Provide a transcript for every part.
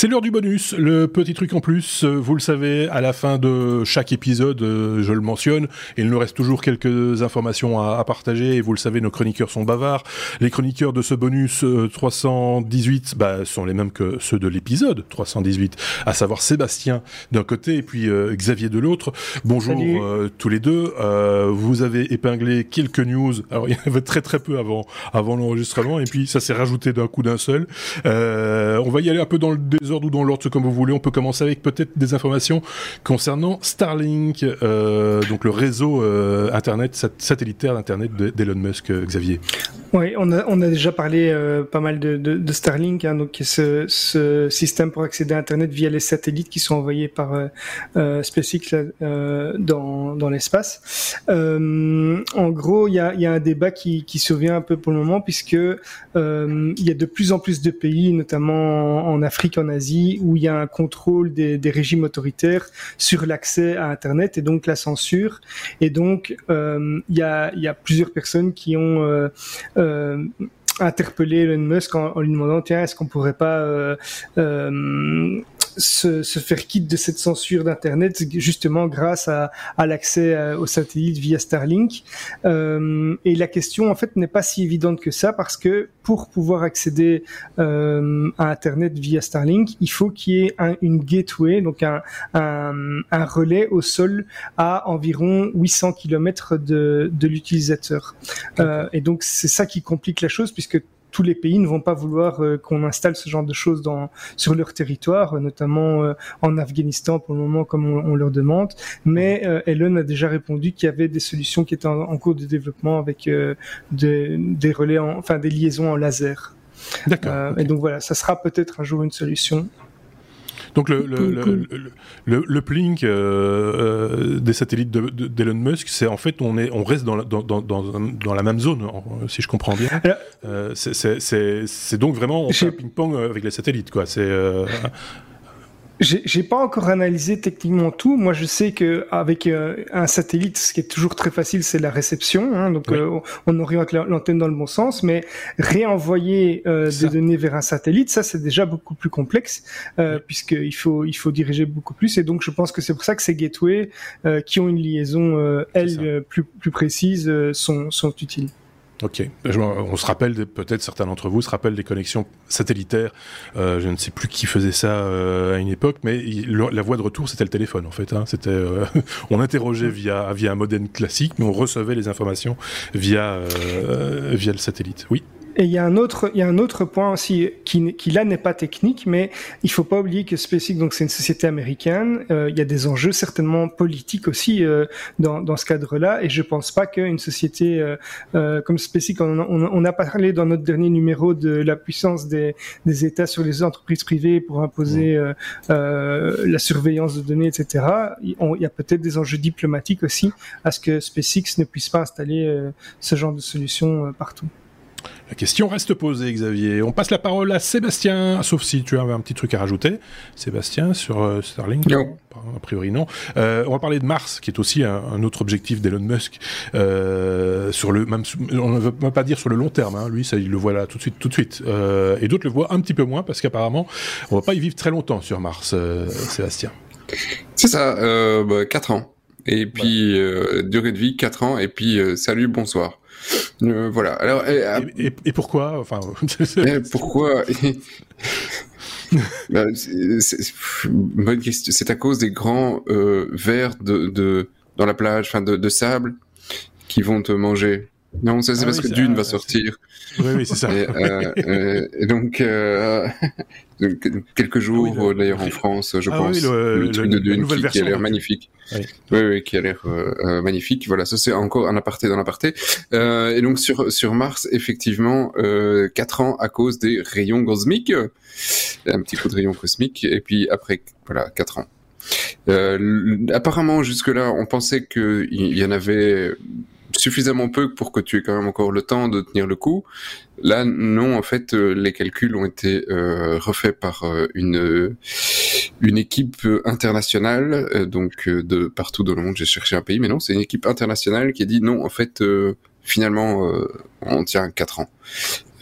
C'est l'heure du bonus, le petit truc en plus. Euh, vous le savez, à la fin de chaque épisode, euh, je le mentionne, il nous reste toujours quelques informations à, partager. Et vous le savez, nos chroniqueurs sont bavards. Les chroniqueurs de ce bonus 318 euh, bah, sont les mêmes que ceux de l'épisode 318, à savoir Sébastien d'un côté et puis Xavier de l'autre. Bonjour tous les deux. vous avez épinglé quelques news. Alors il y en avait très très peu avant avant l'enregistrement et puis ça s'est rajouté d'un coup d'un seul. on va y aller un peu dans le désordre ou dans l'ordre, comme vous voulez. On peut commencer avec peut-être des informations concernant Starlink, euh, donc le réseau euh, internet satellitaire d'internet d'Elon Musk, euh, Xavier. Oui, on a, on a déjà parlé pas mal de, de, de Starlink, hein, donc ce, ce système pour accéder à Internet via les satellites qui sont envoyés par SpaceX dans, dans l'espace. en gros, il y a, y a un débat qui, qui survient un peu pour le moment puisque il y a de plus en plus de pays, notamment en Afrique, en Asie, où il y a un contrôle des, des régimes autoritaires sur l'accès à Internet et donc la censure. Et donc, euh, il, y a, y a plusieurs personnes qui ont euh, interpellé Elon Musk en, en, lui demandant tiens est-ce qu'on pourrait pas euh, euh, se, se, faire quitte de cette censure d'Internet justement grâce à, à l'accès euh, aux satellites via Starlink. Euh, et la question en fait n'est pas si évidente que ça parce que pour pouvoir accéder euh, à Internet via Starlink, il faut qu'il y ait un, une gateway, donc un, un, un, relais au sol à environ 800 km de, de l'utilisateur. Euh, et donc c'est ça qui complique la chose puisque tous les pays ne vont pas vouloir euh, qu'on installe ce genre de choses dans, sur leur territoire, euh, notamment euh, en Afghanistan pour le moment, comme on, leur demande. Mais Elon a déjà répondu qu'il y avait des solutions qui étaient en, cours de développement avec des relais, enfin des liaisons en laser. D'accord. Et donc voilà, ça sera peut-être un jour une solution. Donc le, le, le, le, le plink euh, des satellites d'Elon Musk, c'est en fait on, est, on reste dans la, dans, dans, dans, la même zone, si je comprends bien. Euh, c'est donc vraiment on fait un ping-pong avec les satellites. quoi. C'est j'ai pas encore analysé techniquement tout. Moi, je sais que avec euh, un satellite, ce qui est toujours très facile, c'est la réception. Hein, donc, euh, on oriente l'antenne dans le bon sens, mais réenvoyer euh, des données vers un satellite, ça, c'est déjà beaucoup plus complexe, euh, puisqu'il faut il faut diriger beaucoup plus. Et donc, je pense que c'est pour ça que ces gateways qui ont une liaison, elles, plus plus précise, sont sont utiles. Ok. On se rappelle, peut-être certains d'entre vous se rappellent des connexions satellitaires. Euh, je ne sais plus qui faisait ça euh, à une époque, mais la voie de retour, c'était le téléphone en fait. Hein. C'était, euh, on interrogeait via via un modem classique, mais on recevait les informations via via le satellite. Oui. Et il y a un autre, il y a un autre point aussi qui, qui là n'est pas technique, mais il faut pas oublier que SpaceX, donc c'est une société américaine. Euh, il y a des enjeux certainement politiques aussi euh, dans, dans ce cadre-là, et je pense pas qu'une société euh, euh comme SpaceX, on, on, on, a parlé dans notre dernier numéro de la puissance des, des États sur les entreprises privées pour imposer euh, la surveillance de données, etc. Il, il y a peut-être des enjeux diplomatiques aussi à ce que SpaceX ne puisse pas installer ce genre de solution partout. La question reste posée, Xavier. On passe la parole à Sébastien, sauf si tu avais un petit truc à rajouter. Sébastien, sur euh, Starlink Non. A priori, non. Euh, on va parler de Mars, qui est aussi un, autre objectif d'Elon Musk. Euh, sur le, même, on ne veut même pas dire sur le long terme. Hein. Lui, ça, il le voit là tout de suite, tout de suite. Euh, et d'autres le voient un petit peu moins, parce qu'apparemment, on va pas y vivre très longtemps sur Mars, euh, Sébastien. C'est ça, bah, 4 ans. Et puis, durée de vie, 4 ans. Et puis, salut, bonsoir. Euh, voilà. Alors, et, et, pourquoi Enfin, pourquoi bah, bonne question. C'est à cause des grands euh, vers de, de dans la plage, enfin de, de sable, qui vont te manger. Non, c'est ah parce que Dune va sortir. Oui, oui, c'est ça. Et, euh, euh, et donc, euh, quelques jours, ah d'ailleurs en France, je ah pense, oui, le, le, truc de Dune qui, qui, a l'air magnifique. Oui. oui, qui a l'air euh, magnifique. Voilà, ça c'est encore un aparté dans l'aparté. Euh, et donc sur sur Mars, effectivement, euh, 4 ans à cause des rayons cosmiques, un petit coup de rayon cosmique, et puis après, voilà, 4 ans. Euh, apparemment, jusque-là, on pensait qu'il y en avait suffisamment peu pour que tu aies quand même encore le temps de tenir le coup. Là, non, en fait, euh, les calculs ont été euh, refaits par euh, une une équipe internationale, donc de partout dans le monde. J'ai cherché un pays, mais non, c'est une équipe internationale qui a dit non, en fait, finalement, on tient quatre ans.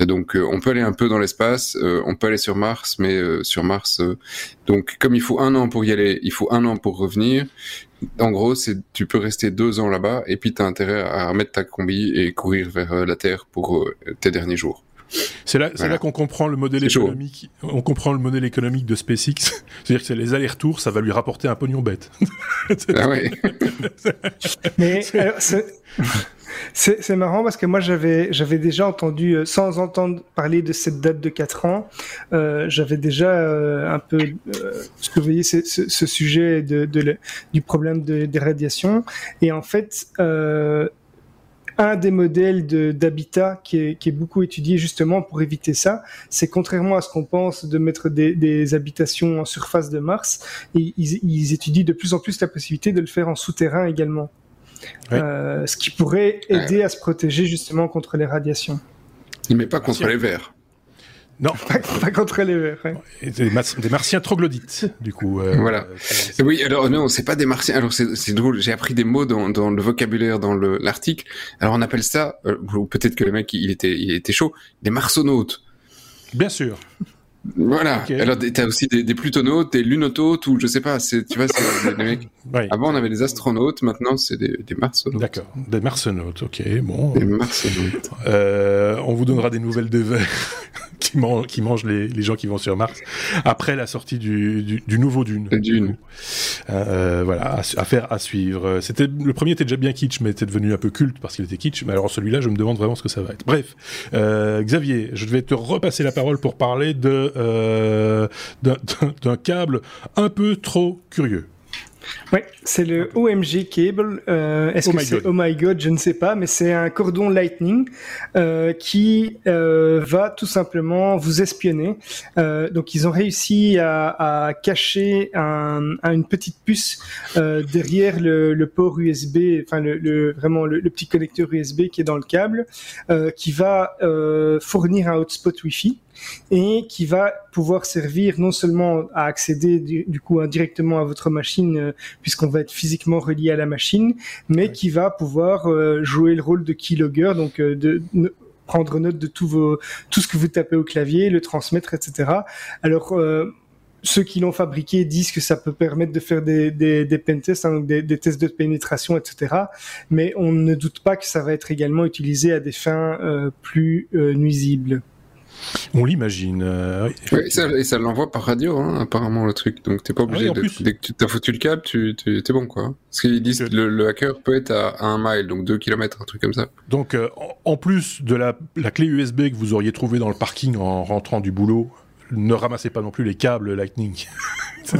Et donc on peut aller un peu dans l'espace, on peut aller sur Mars, mais sur Mars, donc comme il faut un an pour y aller, il faut un an pour revenir. En gros, c'est tu peux rester deux ans là-bas et puis tu as intérêt à remettre ta combi et courir vers la Terre pour tes derniers jours. C'est là, c'est là qu'on comprend le modèle économique. On comprend le modèle économique de SpaceX. C'est-à-dire que c'est les allers-retours, ça va lui rapporter un pognon bête. ah ouais. Mais c'est marrant parce que moi j'avais j'avais déjà entendu euh, sans entendre parler de cette date de 4 ans, euh, j'avais déjà euh, un peu euh, surveillé ce, ce, ce, sujet de, du problème de, des radiations et en fait un des modèles d'habitat qui est, beaucoup étudié justement pour éviter ça, c'est contrairement à ce qu'on pense de mettre des, habitations en surface de Mars, ils, étudient de plus en plus la possibilité de le faire en souterrain également. Euh, ce qui pourrait aider à se protéger justement contre les radiations. Mais pas contre les vers. Non, pas, contre les verts. Des, martiens troglodytes, du coup. Euh, voilà. oui, alors non, c'est pas des martiens. Alors c'est drôle. J'ai appris des mots dans, dans le vocabulaire dans l'article. Alors on appelle ça, euh, ou peut-être que le mec il était il était chaud, des marsonautes. Bien sûr. Voilà. Alors, t'as aussi des, des, plutonautes, des lunotautes, ou je sais pas, tu vois, c'est des, mecs. Avant, on avait des astronautes, maintenant, c'est des, des marsonautes. D'accord. Des marsonautes, ok, bon. Des marsonautes. Euh, on vous donnera des nouvelles de qui, mangent, qui mangent les, les, gens qui vont sur Mars après la sortie du, du, du nouveau Dune. Dune. Euh, voilà, à, faire, à suivre. C'était, le premier était déjà bien kitsch, mais était devenu un peu culte parce qu'il était kitsch. Mais alors, celui-là, je me demande vraiment ce que ça va être. Bref. Euh, Xavier, je vais te repasser la parole pour parler de euh, d'un câble un peu trop curieux. Oui, c'est le OMG cable. Euh, Est-ce oh que c'est Oh my God Je ne sais pas, mais c'est un cordon Lightning euh, qui euh, va tout simplement vous espionner. Euh, donc ils ont réussi à, à cacher un, une petite puce euh, derrière le, le, port USB, enfin le, le vraiment le, petit connecteur USB qui est dans le câble, euh, qui va fournir un hotspot Wi-Fi et qui va pouvoir servir non seulement à accéder du, coup indirectement à votre machine euh, puisqu'on va être physiquement relié à la machine, mais qui va pouvoir euh, jouer le rôle de keylogger, donc euh, de prendre note de tout, vos, tout ce que vous tapez au clavier, le transmettre, etc. Alors ceux qui l'ont fabriqué disent que ça peut permettre de faire des, des, des pentests, hein, des, des, tests de pénétration, etc. Mais on ne doute pas que ça va être également utilisé à des fins plus nuisibles. On l'imagine. Euh, et ça, l'envoie par radio, hein, apparemment, le truc. Donc t'es pas ah obligé de. Dès que tu as foutu le câble, tu es bon, quoi. Parce qu'ils disent que le, hacker peut être à, un mile, donc 2 km, un truc comme ça. Donc, euh, en plus de la, la clé USB que vous auriez trouvée dans le parking en rentrant du boulot, ne ramassez pas non plus les câbles Lightning.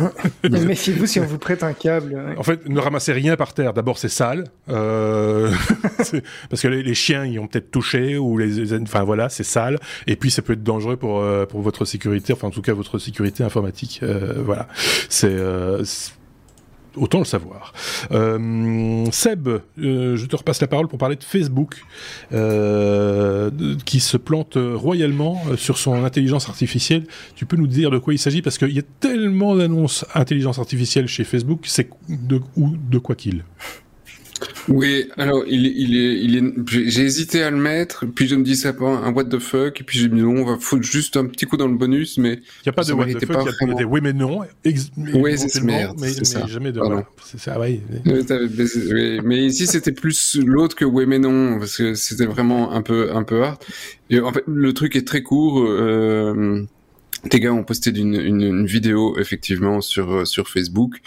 Méfiez-vous si on vous prête un câble. En fait, ne ramassez rien par terre. D'abord, c'est sale, euh... parce que les, chiens y ont peut-être touché ou les, enfin voilà, c'est sale. Et puis, ça peut être dangereux pour euh, pour votre sécurité, enfin en tout cas votre sécurité informatique. Euh, voilà, c'est euh, autant le savoir. Euh, Seb, euh, je te repasse la parole pour parler de Facebook, euh, qui se plante royalement sur son intelligence artificielle. Tu peux nous dire de quoi il s'agit Parce qu'il y a tellement d'annonces intelligence artificielle chez Facebook, c'est de, de quoi qu'il? Oui, alors il, il est, il est, j'ai hésité à le mettre, puis je me dis ça pas un what the fuck, et puis j'ai dit non, on va foutre juste un petit coup dans le bonus, mais il n'y a pas de what the fuck, il y a des oui mais non, oui c'est merde, mais, mais ça. jamais de voilà. c'est ça, ouais. mais, ici c'était plus l'autre que oui mais non, parce que c'était vraiment un peu un peu hard. Et en fait, le truc est très court. Euh, tes gars ont posté une, une, une, vidéo effectivement sur euh, sur Facebook.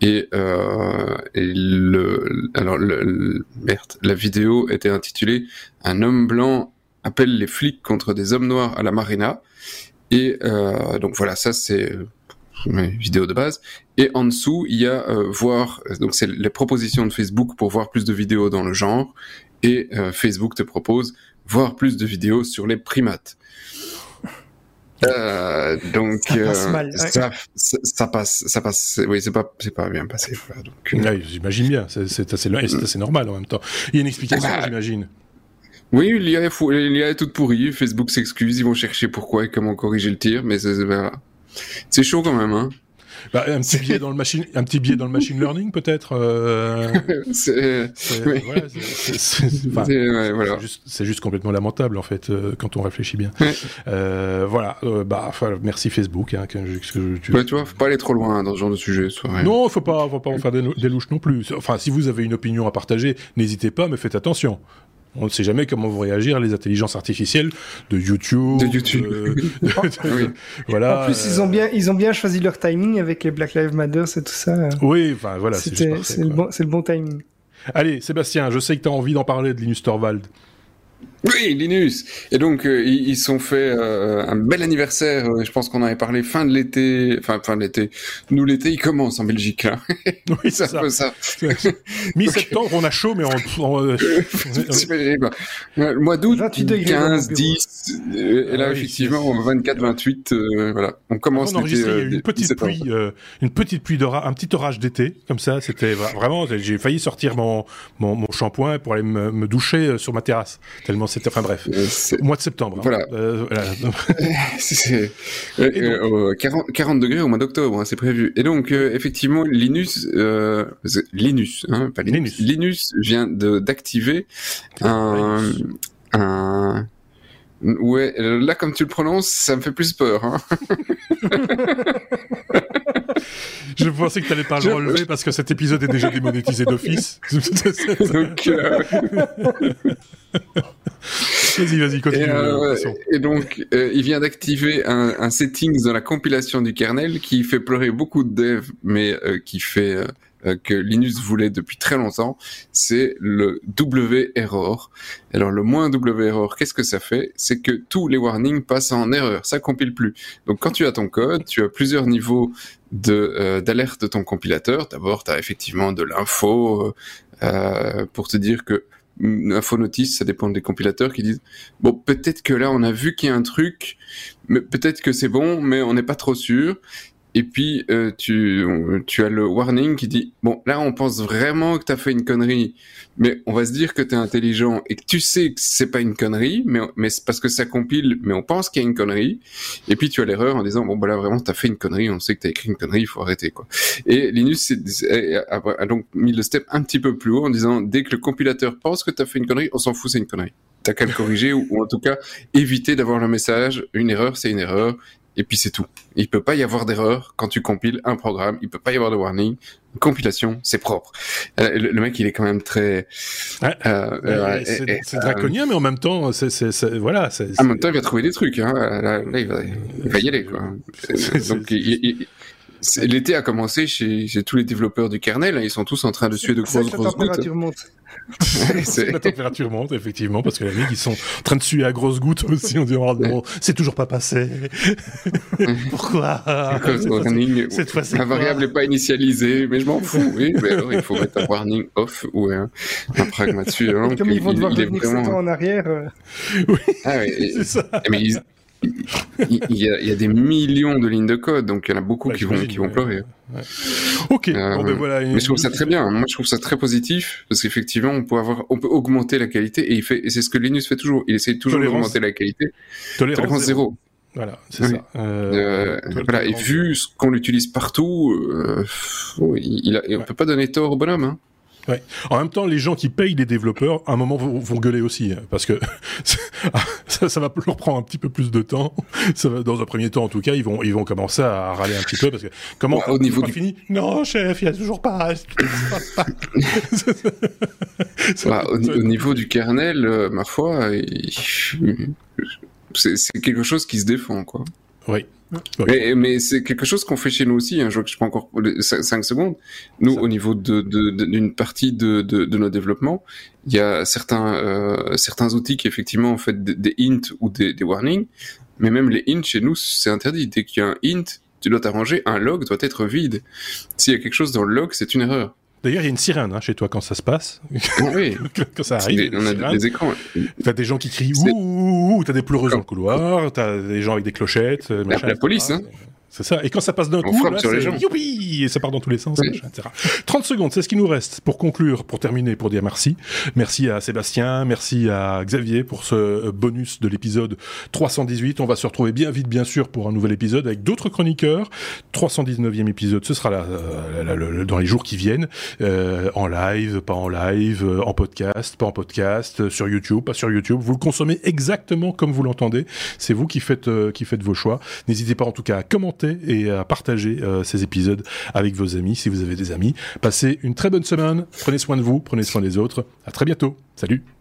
Et, euh, et le alors le, merde la vidéo était intitulée un homme blanc appelle les flics contre des hommes noirs à la marina et euh, donc voilà ça c'est euh, vidéo de base. Et en dessous il y a euh, voir donc c'est les propositions de Facebook pour voir plus de vidéos dans le genre. Et euh, Facebook te propose voir plus de vidéos sur les primates euh, donc ça passe, euh, mal, ça, ça, passe, ça passe. Oui, c'est pas, c'est pas bien passé. donc, euh... j'imagine bien. C'est assez, c'est assez normal en même temps. Il y a une explication, bah, j'imagine. Oui, l'IA est, fou, l'IA est toute pourrie. Facebook s'excuse, ils vont chercher pourquoi et comment corriger le tir, mais c'est chaud quand même. Hein. Bah, un petit biais dans le machine, un petit biais dans le machine learning peut-être. Euh... c'est juste, juste, complètement lamentable en fait euh, quand on réfléchit bien. Euh, voilà, euh, bah merci Facebook. Hein, que, que, tu... Vois, faut pas aller trop loin dans ce genre de sujet. Soit, non, faut pas, faut pas en faire des, des louches non plus. Enfin, si vous avez une opinion à partager, n'hésitez pas, mais faites attention. On ne sait jamais comment vont réagir les intelligences artificielles de YouTube. De YouTube. Euh, voilà. En plus, ils ont bien, ils ont bien choisi leur timing avec les Black Lives Matter et tout ça. Oui, enfin voilà. C'est le, bon, le bon timing. Allez, Sébastien, je sais que tu as envie d'en parler de Linus Torvald. Oui, Linus. Et donc euh, ils, sont fait euh, un bel anniversaire. Euh, je pense qu'on en avait parlé fin de l'été. Enfin, fin de l'été. Nous l'été, il commence en Belgique. Là. Oui, c'est ça. ça. Mi-septembre, on a chaud, mais on. le mois d'août, 15, 10. Et là, ah effectivement, 24, 28. voilà, on commence. On l'été, une petite pluie, une petite pluie d'orage, un petit orage d'été, comme ça. C'était vraiment. J'ai failli sortir mon mon, mon shampoing pour aller me, me doucher sur ma terrasse. Tellement c'était, enfin bref, au mois de septembre. Hein. Voilà. Euh, voilà. c'est, 40, 40, degrés au mois d'octobre, hein, c'est prévu. Et donc, euh, effectivement, Linus, euh, Linus, hein, pas Linus, Linus, vient de, d'activer un, un, Ouais, là, comme tu le prononces, ça me fait plus peur. Hein. je pensais que tu n'allais pas le relever parce que cet épisode est déjà démonétisé d'office. Donc, euh... Vas-y, vas-y, continue. Et, euh, et donc, euh, il vient d'activer un, un settings dans la compilation du kernel qui fait pleurer beaucoup de devs, mais euh, qui fait que Linus voulait depuis très longtemps, c'est le W error. Alors le moins W error, qu'est-ce que ça fait? C'est que tous les warnings passent en erreur, ça compile plus. Donc quand tu as ton code, tu as plusieurs niveaux de d'alerte de ton compilateur. D'abord, tu as effectivement de l'info euh, pour te dire que info notice, ça dépend des compilateurs qui disent bon peut-être que là on a vu qu'il y a un truc, mais peut-être que c'est bon, mais on n'est pas trop sûr. Et puis euh, tu tu as le warning qui dit bon là on pense vraiment que tu as fait une connerie, mais on va se dire que tu es intelligent et que tu sais que c'est pas une connerie, mais, mais parce que ça compile, mais on pense qu'il y a une connerie. Et puis tu as l'erreur en disant bon bah là vraiment t'as fait une connerie, on sait que t'as écrit une connerie, il faut arrêter quoi. Et Linus a, donc mis le step un petit peu plus haut en disant dès que le compilateur pense que t'as fait une connerie, on s'en fout, c'est une connerie. T'as qu'à le corriger ou, ou en tout cas éviter d'avoir le message une erreur c'est une erreur et puis c'est tout. Il peut pas y avoir d'erreur quand tu compiles un programme, il peut pas y avoir de warning. Une compilation, c'est propre. Euh, le, mec, il est quand même très. Euh, c'est draconien, mais en même temps, c'est voilà. En même temps, il va trouver des trucs. Hein. Là, il, va, il, va, y aller. Quoi. Donc, il, L'été a commencé chez, chez, tous les développeurs du kernel, hein, ils sont tous en train de suer de grosses grosses gouttes. Monte. la température monte, effectivement, parce que la ligue, ils sont en train de suer à grosses gouttes aussi. On dit, oh, c'est toujours pas passé. Pourquoi Cette fois, La variable n'est pas initialisée, mais je m'en fous. Oui, mais alors, il faut mettre un warning off ou un, un pragma dessus. Hein, Comme ils vont devoir revenir 7 ans en arrière. Euh. Oui, ah, c'est ça. Mais ils, il, y a, il, y a, des millions de lignes de code, donc il y en a beaucoup qui vont qui vont pleurer. Ouais. Ok. Euh, bon, ben voilà, mais je trouve ça très bien. Moi, je trouve ça très positif parce qu'effectivement, on peut avoir, on peut augmenter la qualité et il fait, et c'est ce que Linus fait toujours. Il essaie toujours d'augmenter la qualité. Tolérance, zéro. Voilà, c'est ça. Euh, euh, voilà, et vu ce qu'on l'utilise partout, euh, il, a, on peut pas donner tort au bonhomme. Hein. Ouais. En même temps, les gens qui payent les développeurs, à un moment, vont, vont gueuler aussi, hein, parce que ça, ça, va leur prendre un petit peu plus de temps. Ça va, dans un premier temps, en tout cas, ils vont, ils vont commencer à râler un petit peu, parce que comment au niveau du fini Non, chef, il y a toujours pas. au, niveau du kernel, euh, ma foi, c'est quelque chose qui se défend, quoi. Oui. Mais, mais c'est quelque chose qu'on fait chez nous aussi. Hein. Je vois que je prends encore 5 secondes. Nous, au niveau d'une de, de, partie de, de, nos développements, il y a certains, euh, certains outils qui effectivement ont fait des, hints ou des, des, warnings. Mais même les hints chez nous, c'est interdit. Dès qu'il y a un hint, tu dois t'arranger. Un log doit être vide. S'il y a quelque chose dans le log, c'est une erreur. D'ailleurs, il y a une sirène hein, chez toi quand ça se passe. Oui. quand ça arrive. on a des, écrans. T'as des gens qui crient ouh, ouh, ouh t'as des pleureuses dans le couloir, t'as des gens avec des clochettes. La, la police, hein. C'est ça. Et quand ça passe d'un coup, là, c'est youpi et ça part dans tous les sens, etc. 30 secondes, c'est ce qui nous reste pour conclure, pour terminer, pour dire merci. Merci à Sébastien, merci à Xavier pour ce bonus de l'épisode 318. On va se retrouver bien vite, bien sûr, pour un nouvel épisode avec d'autres chroniqueurs. 319e épisode, ce sera là, euh, dans les jours qui viennent, euh, en live, pas en live, euh, en podcast, pas en podcast, sur YouTube, pas sur YouTube. Vous le consommez exactement comme vous l'entendez. C'est vous qui faites, qui faites vos choix. N'hésitez pas en tout cas à et à partager ces épisodes avec vos amis si vous avez des amis. Passez une très bonne semaine. Prenez soin de vous, prenez soin des autres. À très bientôt. Salut.